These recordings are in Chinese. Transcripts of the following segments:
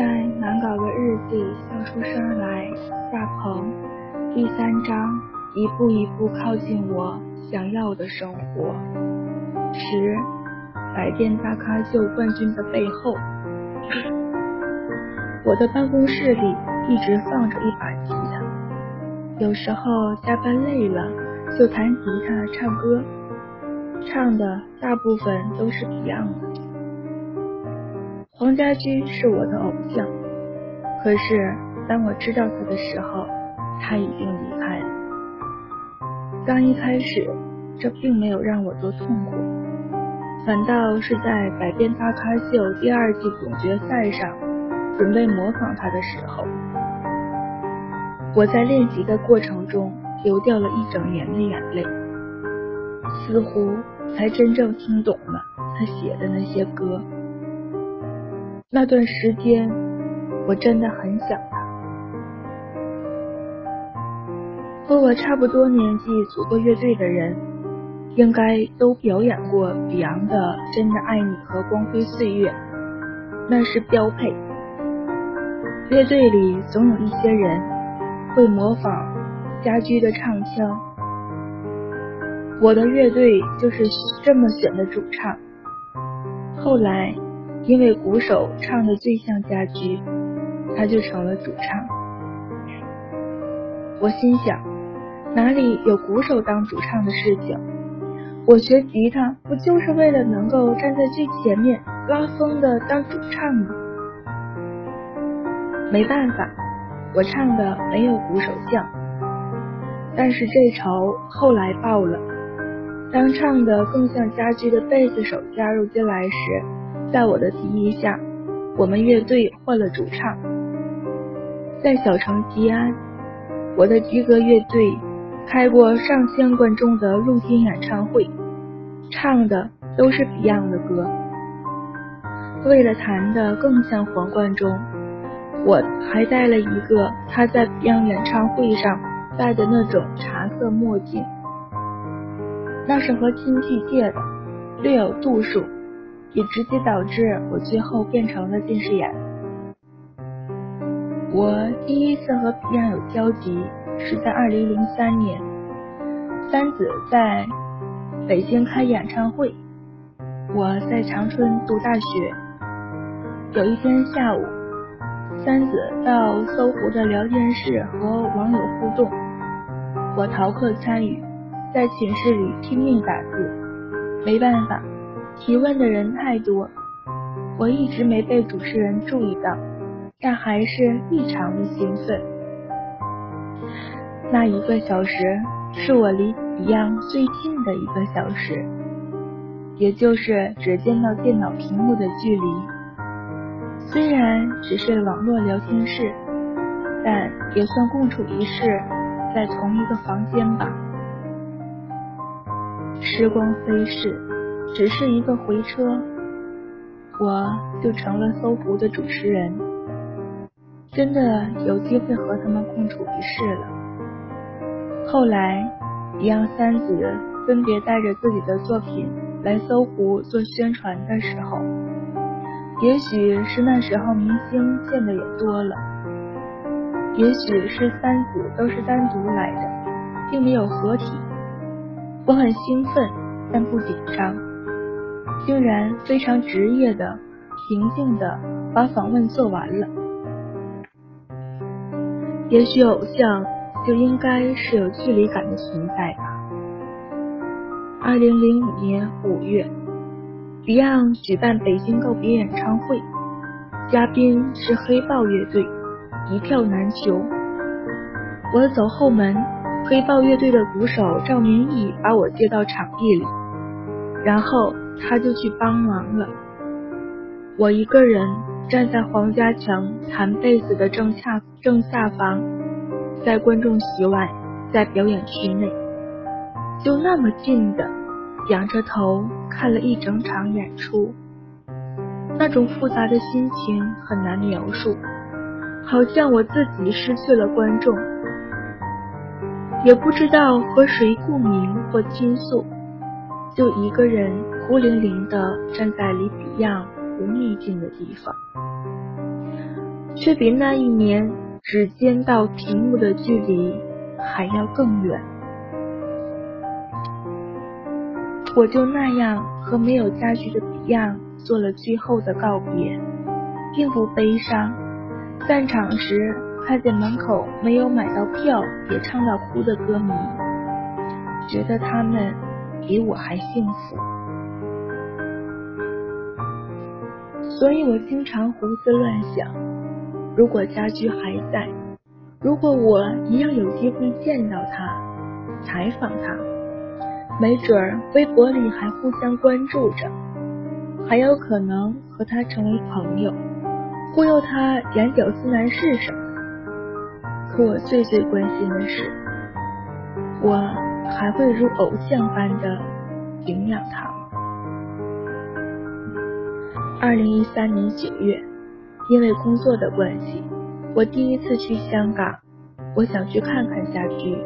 在难搞的日记笑出声来，大鹏第三章，一步一步靠近我想要的生活。十，百变大咖秀冠军的背后，我的办公室里一直放着一把吉他，有时候加班累了就弹吉他唱歌，唱的大部分都是 Beyond 的。黄家驹是我的偶像，可是当我知道他的时候，他已经离开了。刚一开始，这并没有让我多痛苦，反倒是在《百变大咖秀》第二季总决赛上准备模仿他的时候，我在练习的过程中流掉了一整年的眼泪，似乎才真正听懂了他写的那些歌。那段时间，我真的很想他。和我差不多年纪组过乐队的人，应该都表演过 Beyond 的《真的爱你》和《光辉岁月》，那是标配。乐队里总有一些人会模仿家驹的唱腔，我的乐队就是这么选的主唱。后来。因为鼓手唱的最像家驹，他就成了主唱。我心想，哪里有鼓手当主唱的事情？我学吉他不就是为了能够站在最前面拉风的当主唱吗？没办法，我唱的没有鼓手像。但是这仇后来报了，当唱的更像家驹的贝斯手加入进来时。在我的提议下，我们乐队换了主唱。在小城吉安，我的吉格乐队开过上千观众的露天演唱会，唱的都是 Beyond 的歌。为了弹得更像黄贯中，我还戴了一个他在 Beyond 演唱会上戴的那种茶色墨镜，那是和亲戚借的，略有度数。也直接导致我最后变成了近视眼。我第一次和 Beyond 有交集是在2003年，三子在北京开演唱会，我在长春读大学。有一天下午，三子到搜狐的聊天室和网友互动，我逃课参与，在寝室里拼命打字，没办法。提问的人太多，我一直没被主持人注意到，但还是异常的兴奋。那一个小时是我离 Beyond 最近的一个小时，也就是只见到电脑屏幕的距离。虽然只是网络聊天室，但也算共处一室，在同一个房间吧。时光飞逝。只是一个回车，我就成了搜狐的主持人，真的有机会和他们共处一室了。后来，一样三子分别带着自己的作品来搜狐做宣传的时候，也许是那时候明星见的也多了，也许是三子都是单独来的，并没有合体，我很兴奋，但不紧张。竟然非常职业的、平静的把访问做完了。也许偶像就应该是有距离感的存在吧。二零零五年五月，Beyond 举办北京告别演唱会，嘉宾是黑豹乐队，一票难求。我走后门，黑豹乐队的鼓手赵明义把我接到场地里，然后。他就去帮忙了。我一个人站在黄家强弹贝斯的正下正下方，在观众席外，在表演区内，就那么近的仰着头看了一整场演出，那种复杂的心情很难描述，好像我自己失去了观众，也不知道和谁共鸣或倾诉，就一个人。孤零零的站在离 Beyond 不密近的地方，却比那一年指尖到屏幕的距离还要更远。我就那样和没有家具的彼岸做了最后的告别，并不悲伤。散场时看见门口没有买到票也唱到哭的歌迷，觉得他们比我还幸福。所以我经常胡思乱想：如果家驹还在，如果我一样有机会见到他，采访他。没准儿微博里还互相关注着，还有可能和他成为朋友，忽悠他演屌丝男是什么。可我最最关心的是，我还会如偶像般的敬仰他吗？二零一三年九月，因为工作的关系，我第一次去香港，我想去看看家居。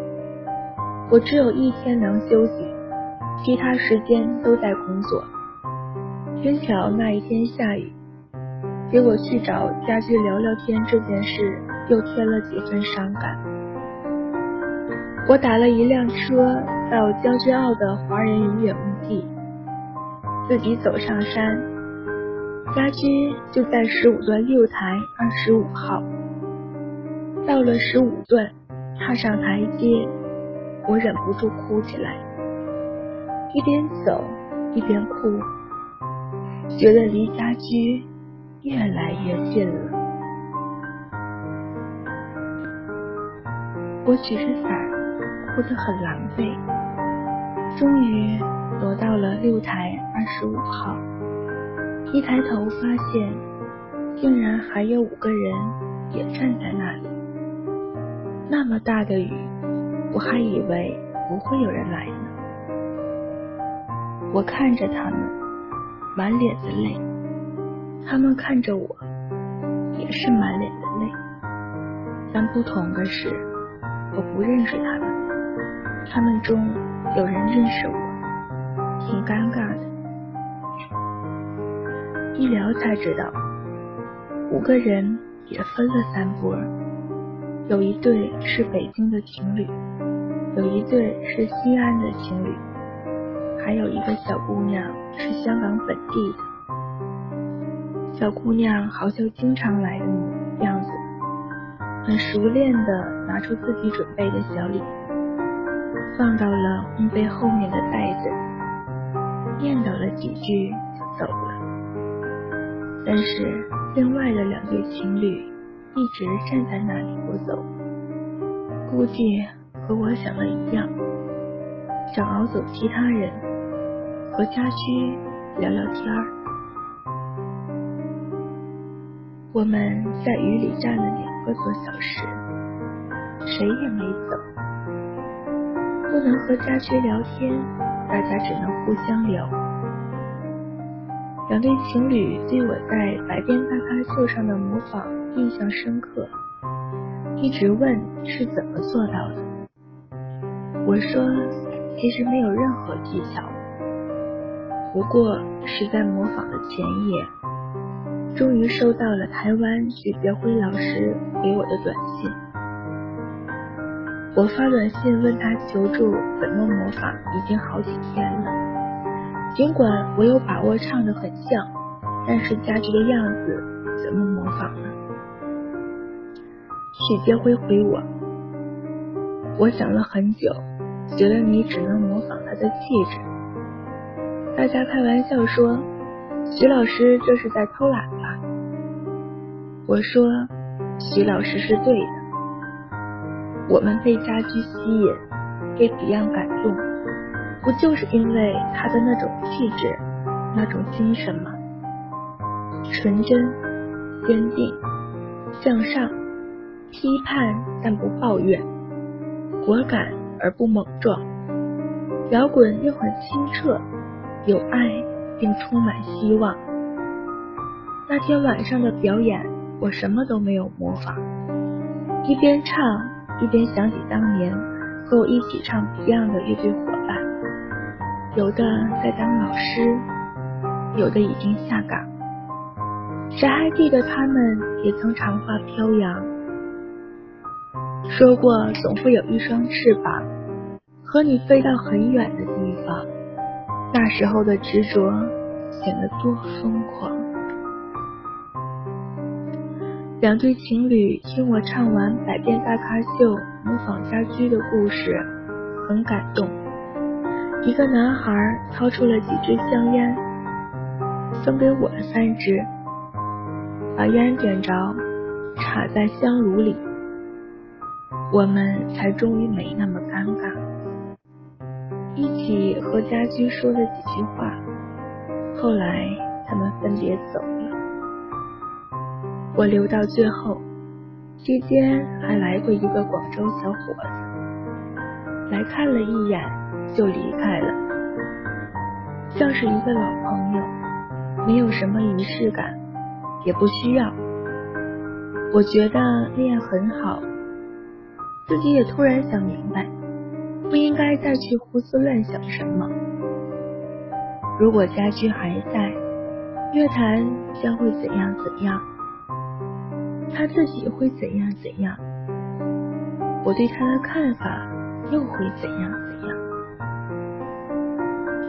我只有一天能休息。其他时间都在工作，偏巧那一天下雨，给我去找家驹聊聊天这件事又添了几分伤感。我打了一辆车到将军澳的华人永远墓地，自己走上山，家驹就在十五段六台二十五号。到了十五段，踏上台阶，我忍不住哭起来。一边走一边哭，觉得离家居越来越近了。我举着伞，哭得很狼狈。终于挪到了六台二十五号，一抬头发现，竟然还有五个人也站在那里。那么大的雨，我还以为不会有人来呢。我看着他们，满脸的泪；他们看着我，也是满脸的泪。但不同的是，我不认识他们，他们中有人认识我，挺尴尬的。一聊才知道，五个人也分了三波，有一对是北京的情侣，有一对是西安的情侣。还有一个小姑娘是香港本地的，小姑娘好像经常来的样子，很熟练的拿出自己准备的小礼物，放到了墓碑后面的袋子，念叨了几句就走了。但是另外的两对情侣一直站在那里不走，估计和我想的一样，想熬走其他人。和家居聊聊天儿，我们在雨里站了两个多小时，谁也没走。不能和家驹聊天，大家只能互相聊。两对情侣对我在百变大咖秀上的模仿印象深刻，一直问是怎么做到的。我说，其实没有任何技巧。不过是在模仿的前夜，终于收到了台湾许杰辉老师给我的短信。我发短信问他求助怎么模仿，已经好几天了。尽管我有把握唱的很像，但是家驹的样子怎么模仿呢？许杰辉回我：我想了很久，觉得你只能模仿他的气质。大家开玩笑说，徐老师这是在偷懒吧？我说，徐老师是对的。我们被家居吸引，被彼岸感动，不就是因为他的那种气质、那种精神吗？纯真、坚定、向上、批判但不抱怨，果敢而不莽撞，摇滚又很清澈。有爱，并充满希望。那天晚上的表演，我什么都没有模仿，一边唱一边想起当年和我一起唱 Beyond 的乐队伙伴，有的在当老师，有的已经下岗，谁还记得他们也曾长发飘扬，说过总会有一双翅膀和你飞到很远的地方。那时候的执着显得多疯狂。两对情侣听我唱完《百变大咖秀》模仿家居的故事，很感动。一个男孩掏出了几支香烟，分给我的三支，把烟点着，插在香炉里，我们才终于没那么尴尬，一起和家居说了几句话。后来他们分别走，我留到最后，期间还来过一个广州小伙子，来看了一眼。就离开了，像是一个老朋友，没有什么仪式感，也不需要。我觉得那样很好，自己也突然想明白，不应该再去胡思乱想什么。如果家驹还在，乐坛将会怎样怎样，他自己会怎样怎样，我对他的看法又会怎样怎样。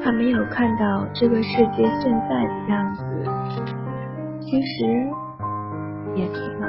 他没有看到这个世界现在的样子，其实也挺好。